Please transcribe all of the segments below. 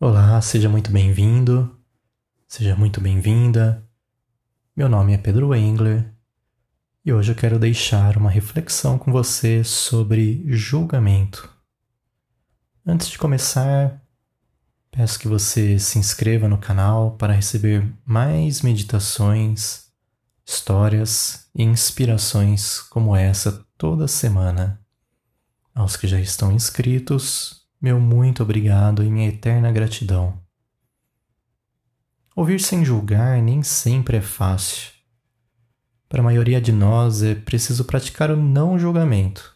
Olá, seja muito bem-vindo, seja muito bem-vinda. Meu nome é Pedro Engler e hoje eu quero deixar uma reflexão com você sobre julgamento. Antes de começar, peço que você se inscreva no canal para receber mais meditações, histórias e inspirações como essa toda semana. Aos que já estão inscritos, meu muito obrigado e minha eterna gratidão. Ouvir sem julgar nem sempre é fácil. Para a maioria de nós é preciso praticar o não julgamento.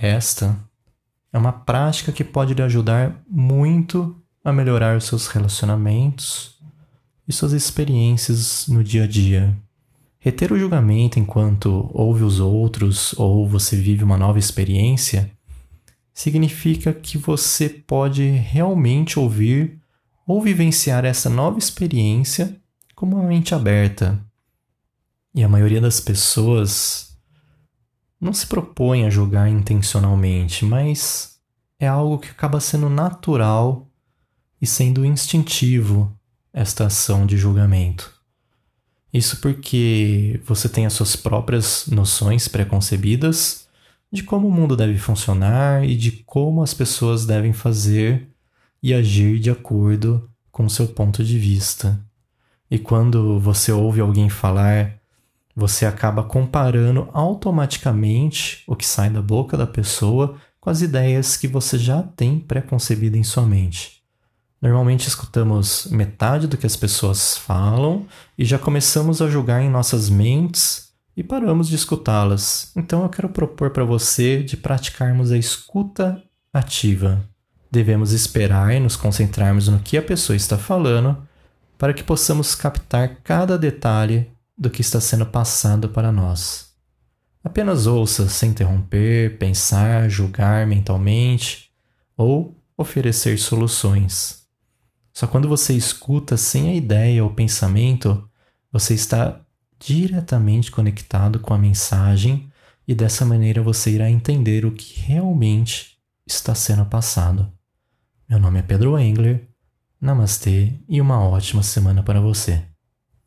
Esta é uma prática que pode lhe ajudar muito a melhorar os seus relacionamentos e suas experiências no dia a dia. Reter o julgamento enquanto ouve os outros ou você vive uma nova experiência significa que você pode realmente ouvir ou vivenciar essa nova experiência com uma mente aberta. E a maioria das pessoas não se propõe a julgar intencionalmente, mas é algo que acaba sendo natural e sendo instintivo esta ação de julgamento. Isso porque você tem as suas próprias noções preconcebidas de como o mundo deve funcionar e de como as pessoas devem fazer e agir de acordo com seu ponto de vista. E quando você ouve alguém falar, você acaba comparando automaticamente o que sai da boca da pessoa com as ideias que você já tem preconcebida em sua mente. Normalmente escutamos metade do que as pessoas falam e já começamos a julgar em nossas mentes e paramos de escutá-las. Então eu quero propor para você de praticarmos a escuta ativa. Devemos esperar e nos concentrarmos no que a pessoa está falando para que possamos captar cada detalhe do que está sendo passado para nós. Apenas ouça sem interromper, pensar, julgar mentalmente ou oferecer soluções. Só quando você escuta sem a ideia ou pensamento, você está diretamente conectado com a mensagem e dessa maneira você irá entender o que realmente está sendo passado. Meu nome é Pedro Engler, namastê e uma ótima semana para você.